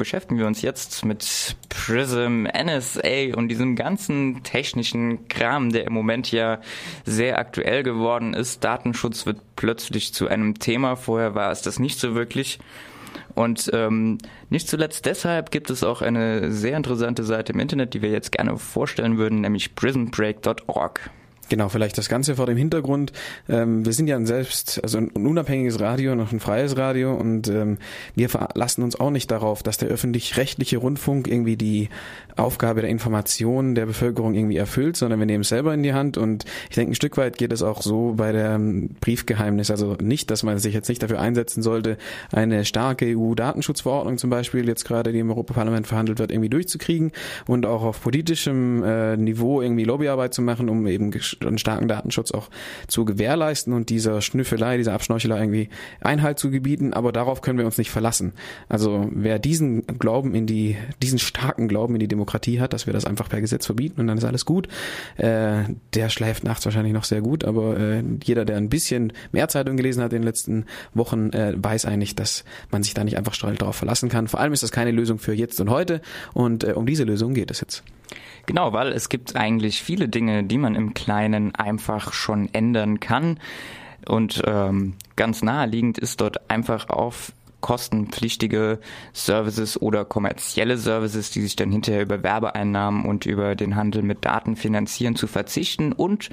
beschäftigen wir uns jetzt mit Prism, NSA und diesem ganzen technischen Kram, der im Moment ja sehr aktuell geworden ist. Datenschutz wird plötzlich zu einem Thema. Vorher war es das nicht so wirklich. Und ähm, nicht zuletzt deshalb gibt es auch eine sehr interessante Seite im Internet, die wir jetzt gerne vorstellen würden, nämlich prismbreak.org. Genau, vielleicht das Ganze vor dem Hintergrund. Ähm, wir sind ja ein selbst, also ein unabhängiges Radio, noch ein freies Radio und ähm, wir verlassen uns auch nicht darauf, dass der öffentlich-rechtliche Rundfunk irgendwie die Aufgabe der Information der Bevölkerung irgendwie erfüllt, sondern wir nehmen es selber in die Hand und ich denke, ein Stück weit geht es auch so bei der Briefgeheimnis. Also nicht, dass man sich jetzt nicht dafür einsetzen sollte, eine starke EU-Datenschutzverordnung zum Beispiel, jetzt gerade die im Europaparlament verhandelt wird, irgendwie durchzukriegen und auch auf politischem äh, Niveau irgendwie Lobbyarbeit zu machen, um eben einen starken Datenschutz auch zu gewährleisten und dieser Schnüffelei, dieser Abschnorchelei irgendwie Einhalt zu gebieten, aber darauf können wir uns nicht verlassen. Also wer diesen Glauben in die, diesen starken Glauben in die Demokratie hat, dass wir das einfach per Gesetz verbieten und dann ist alles gut, äh, der schläft nachts wahrscheinlich noch sehr gut, aber äh, jeder, der ein bisschen mehr Zeitung gelesen hat in den letzten Wochen, äh, weiß eigentlich, dass man sich da nicht einfach strahl darauf verlassen kann. Vor allem ist das keine Lösung für jetzt und heute und äh, um diese Lösung geht es jetzt. Genau, weil es gibt eigentlich viele Dinge, die man im Kleinen einfach schon ändern kann. Und ähm, ganz naheliegend ist dort einfach auf kostenpflichtige Services oder kommerzielle Services, die sich dann hinterher über Werbeeinnahmen und über den Handel mit Daten finanzieren, zu verzichten und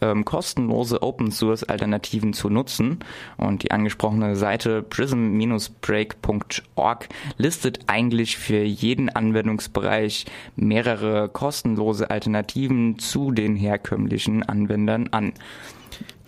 ähm, kostenlose Open Source Alternativen zu nutzen. Und die angesprochene Seite prism-break.org listet eigentlich für jeden Anwendungsbereich mehrere kostenlose Alternativen zu den herkömmlichen Anwendern an.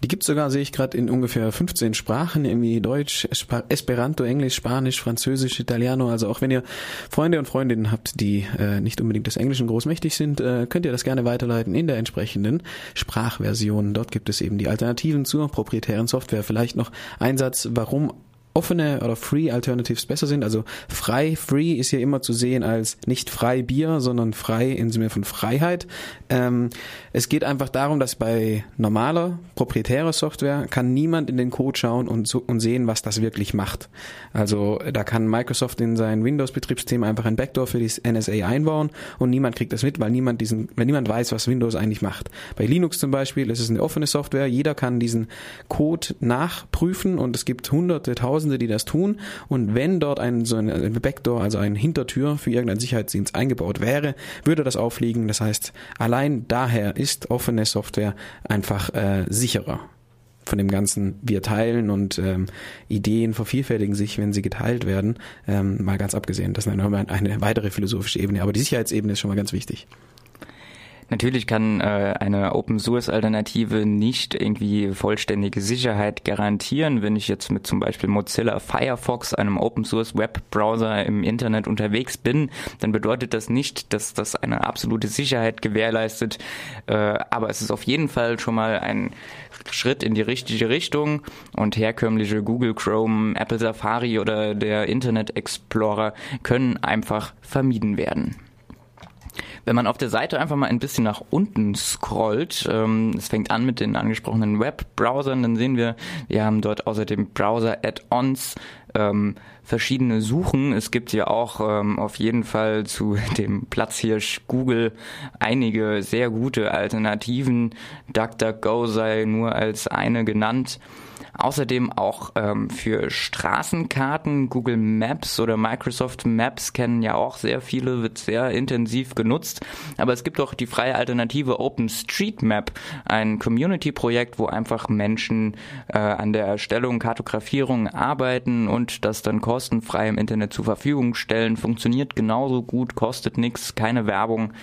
Die gibt's sogar, sehe ich gerade, in ungefähr 15 Sprachen, irgendwie Deutsch, Esperanto, Englisch, Spanisch, Französisch, Italiano. Also auch wenn ihr Freunde und Freundinnen habt, die äh, nicht unbedingt des Englischen großmächtig sind, äh, könnt ihr das gerne weiterleiten in der entsprechenden Sprachversion. Dort gibt es eben die Alternativen zur proprietären Software. Vielleicht noch ein Satz, warum offene oder Free Alternatives besser sind. Also frei, free ist ja immer zu sehen als nicht frei Bier, sondern frei im Sinne von Freiheit. Ähm, es geht einfach darum, dass bei normaler, proprietärer Software kann niemand in den Code schauen und, und sehen, was das wirklich macht. Also da kann Microsoft in sein Windows-Betriebssystem einfach ein Backdoor für die NSA einbauen und niemand kriegt das mit, weil niemand diesen, weil niemand weiß, was Windows eigentlich macht. Bei Linux zum Beispiel ist es eine offene Software, jeder kann diesen Code nachprüfen und es gibt hunderte, tausende Tausende, die das tun. Und wenn dort ein, so ein Backdoor, also eine Hintertür für irgendeinen Sicherheitsdienst eingebaut wäre, würde das auffliegen. Das heißt, allein daher ist offene Software einfach äh, sicherer von dem ganzen wir teilen und ähm, Ideen vervielfältigen sich, wenn sie geteilt werden, ähm, mal ganz abgesehen. Das ist eine, eine weitere philosophische Ebene, aber die Sicherheitsebene ist schon mal ganz wichtig. Natürlich kann äh, eine Open Source Alternative nicht irgendwie vollständige Sicherheit garantieren. Wenn ich jetzt mit zum Beispiel Mozilla Firefox, einem Open Source Webbrowser im Internet unterwegs bin, dann bedeutet das nicht, dass das eine absolute Sicherheit gewährleistet. Äh, aber es ist auf jeden Fall schon mal ein Schritt in die richtige Richtung und herkömmliche Google Chrome, Apple Safari oder der Internet Explorer können einfach vermieden werden. Wenn man auf der Seite einfach mal ein bisschen nach unten scrollt, ähm, es fängt an mit den angesprochenen Webbrowsern, dann sehen wir, wir haben dort außerdem Browser-Add-ons, ähm, verschiedene Suchen. Es gibt ja auch ähm, auf jeden Fall zu dem Platzhirsch Google einige sehr gute Alternativen. DuckDuckGo sei nur als eine genannt. Außerdem auch ähm, für Straßenkarten, Google Maps oder Microsoft Maps kennen ja auch sehr viele, wird sehr intensiv genutzt. Aber es gibt auch die freie Alternative OpenStreetMap, ein Community-Projekt, wo einfach Menschen äh, an der Erstellung, Kartografierung arbeiten und das dann kostenfrei im Internet zur Verfügung stellen. Funktioniert genauso gut, kostet nichts, keine Werbung.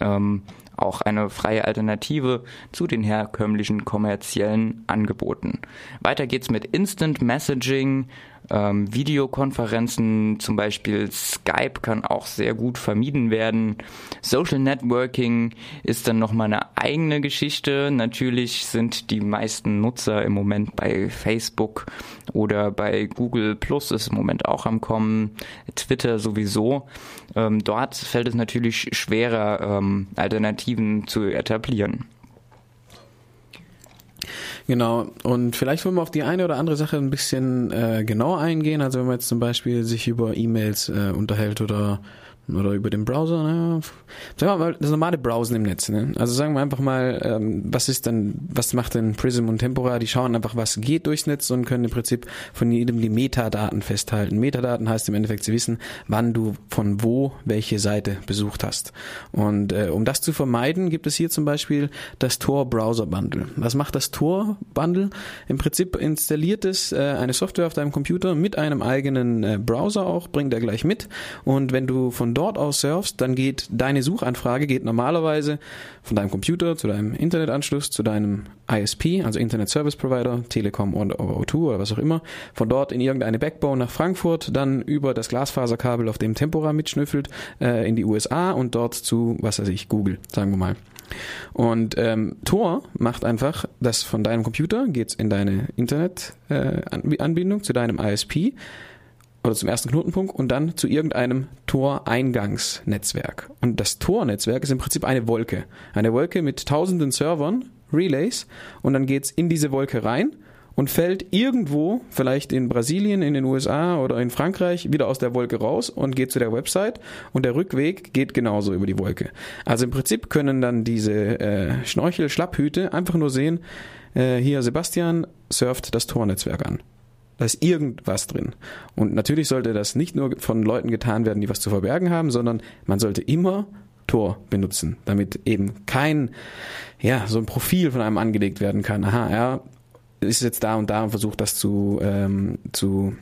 Ähm, auch eine freie Alternative zu den herkömmlichen kommerziellen Angeboten. Weiter geht's mit Instant Messaging, ähm, Videokonferenzen, zum Beispiel Skype kann auch sehr gut vermieden werden. Social Networking ist dann nochmal eine eigene Geschichte. Natürlich sind die meisten Nutzer im Moment bei Facebook oder bei Google Plus ist im Moment auch am Kommen, Twitter sowieso. Ähm, dort fällt es natürlich schwerer, ähm, Alternativen zu etablieren. Genau. Und vielleicht wollen wir auf die eine oder andere Sache ein bisschen äh, genauer eingehen. Also wenn man jetzt zum Beispiel sich über E-Mails äh, unterhält oder oder über den Browser, ne? Sagen wir mal, das normale Browsen im Netz, ne? Also sagen wir einfach mal, ähm, was ist denn, was macht denn Prism und Tempora? Die schauen einfach, was geht durchs Netz und können im Prinzip von jedem die Metadaten festhalten. Metadaten heißt im Endeffekt, sie wissen, wann du von wo welche Seite besucht hast. Und äh, um das zu vermeiden, gibt es hier zum Beispiel das Tor Browser Bundle. Was macht das Tor Bundle? Im Prinzip installiert es äh, eine Software auf deinem Computer mit einem eigenen äh, Browser auch, bringt er gleich mit. Und wenn du von dort aus surfst, dann geht deine Suchanfrage geht normalerweise von deinem Computer zu deinem Internetanschluss zu deinem ISP, also Internet Service Provider, Telekom oder O2 oder was auch immer, von dort in irgendeine Backbone nach Frankfurt, dann über das Glasfaserkabel, auf dem Tempora mitschnüffelt, äh, in die USA und dort zu, was weiß ich, Google, sagen wir mal. Und ähm, Tor macht einfach, dass von deinem Computer geht's in deine Internetanbindung äh, zu deinem ISP oder zum ersten Knotenpunkt und dann zu irgendeinem Tor-Eingangsnetzwerk. Und das Tor-Netzwerk ist im Prinzip eine Wolke. Eine Wolke mit tausenden Servern, Relays, und dann geht's in diese Wolke rein und fällt irgendwo, vielleicht in Brasilien, in den USA oder in Frankreich, wieder aus der Wolke raus und geht zu der Website und der Rückweg geht genauso über die Wolke. Also im Prinzip können dann diese äh, Schnorchel-Schlapphüte einfach nur sehen, äh, hier Sebastian surft das Tor-Netzwerk an. Da ist irgendwas drin. Und natürlich sollte das nicht nur von Leuten getan werden, die was zu verbergen haben, sondern man sollte immer Tor benutzen, damit eben kein, ja, so ein Profil von einem angelegt werden kann. Aha, er ist jetzt da und da und versucht das zu, ähm, zu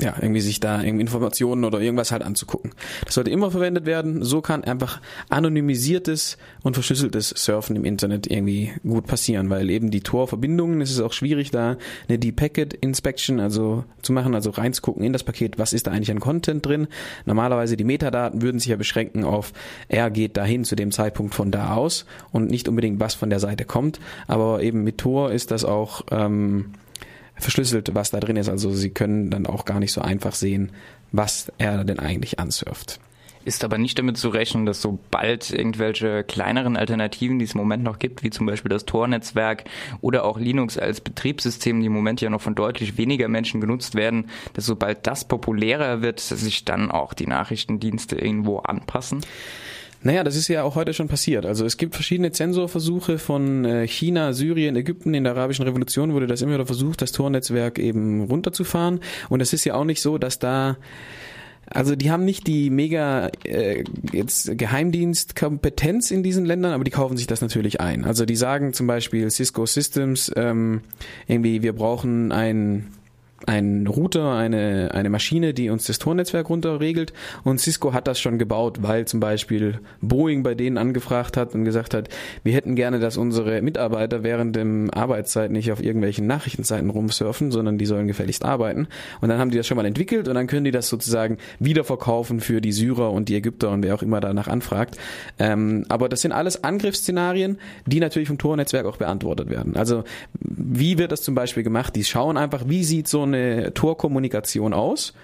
ja, irgendwie sich da irgendwie Informationen oder irgendwas halt anzugucken. Das sollte immer verwendet werden. So kann einfach anonymisiertes und verschlüsseltes Surfen im Internet irgendwie gut passieren, weil eben die Tor-Verbindungen, es ist auch schwierig da eine Deep Packet Inspection also zu machen, also reinzugucken in das Paket, was ist da eigentlich an Content drin. Normalerweise die Metadaten würden sich ja beschränken auf, er geht dahin zu dem Zeitpunkt von da aus und nicht unbedingt was von der Seite kommt. Aber eben mit Tor ist das auch ähm, verschlüsselt, was da drin ist. Also sie können dann auch gar nicht so einfach sehen, was er denn eigentlich ansurft. Ist aber nicht damit zu rechnen, dass sobald irgendwelche kleineren Alternativen, die es im Moment noch gibt, wie zum Beispiel das Tor-Netzwerk oder auch Linux als Betriebssystem, die im Moment ja noch von deutlich weniger Menschen genutzt werden, dass sobald das populärer wird, sich dann auch die Nachrichtendienste irgendwo anpassen? Naja, das ist ja auch heute schon passiert. Also es gibt verschiedene Zensorversuche von äh, China, Syrien, Ägypten. In der arabischen Revolution wurde das immer wieder versucht, das Tornetzwerk eben runterzufahren. Und es ist ja auch nicht so, dass da also die haben nicht die mega äh, jetzt Geheimdienstkompetenz in diesen Ländern, aber die kaufen sich das natürlich ein. Also die sagen zum Beispiel Cisco Systems ähm, irgendwie, wir brauchen ein ein Router, eine, eine Maschine, die uns das Tornetzwerk runterregelt. Und Cisco hat das schon gebaut, weil zum Beispiel Boeing bei denen angefragt hat und gesagt hat, wir hätten gerne, dass unsere Mitarbeiter während dem Arbeitszeit nicht auf irgendwelchen Nachrichtenseiten rumsurfen, sondern die sollen gefälligst arbeiten. Und dann haben die das schon mal entwickelt und dann können die das sozusagen wiederverkaufen für die Syrer und die Ägypter und wer auch immer danach anfragt. Ähm, aber das sind alles Angriffsszenarien, die natürlich vom Tornetzwerk auch beantwortet werden. Also wie wird das zum Beispiel gemacht? Die schauen einfach, wie sieht so eine Torkommunikation aus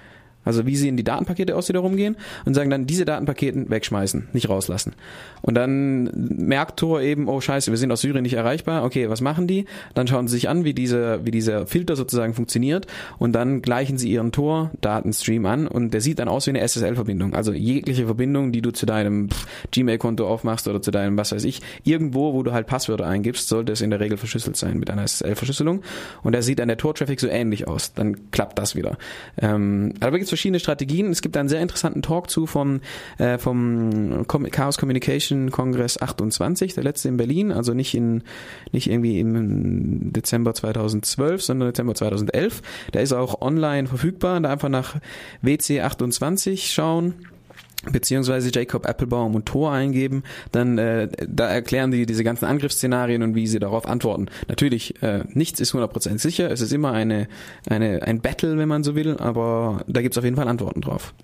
also wie sehen die Datenpakete aus, die da rumgehen und sagen dann, diese Datenpaketen wegschmeißen, nicht rauslassen. Und dann merkt Tor eben, oh scheiße, wir sind aus Syrien nicht erreichbar, okay, was machen die? Dann schauen sie sich an, wie dieser, wie dieser Filter sozusagen funktioniert und dann gleichen sie ihren Tor-Datenstream an und der sieht dann aus wie eine SSL-Verbindung. Also jegliche Verbindung, die du zu deinem Gmail-Konto aufmachst oder zu deinem, was weiß ich, irgendwo, wo du halt Passwörter eingibst, sollte es in der Regel verschlüsselt sein mit einer SSL-Verschlüsselung. Und da sieht dann der Tor-Traffic so ähnlich aus. Dann klappt das wieder. Ähm, aber gibt's verschiedene Strategien. Es gibt einen sehr interessanten Talk zu vom, äh, vom Chaos Communication Kongress 28, der letzte in Berlin, also nicht in, nicht irgendwie im Dezember 2012, sondern Dezember 2011. Der ist auch online verfügbar. Da einfach nach WC 28 schauen beziehungsweise Jacob Applebaum und Tor eingeben, dann äh, da erklären die diese ganzen Angriffsszenarien und wie sie darauf antworten. Natürlich, äh, nichts ist 100% sicher, es ist immer eine, eine, ein Battle, wenn man so will, aber da gibt's auf jeden Fall Antworten drauf.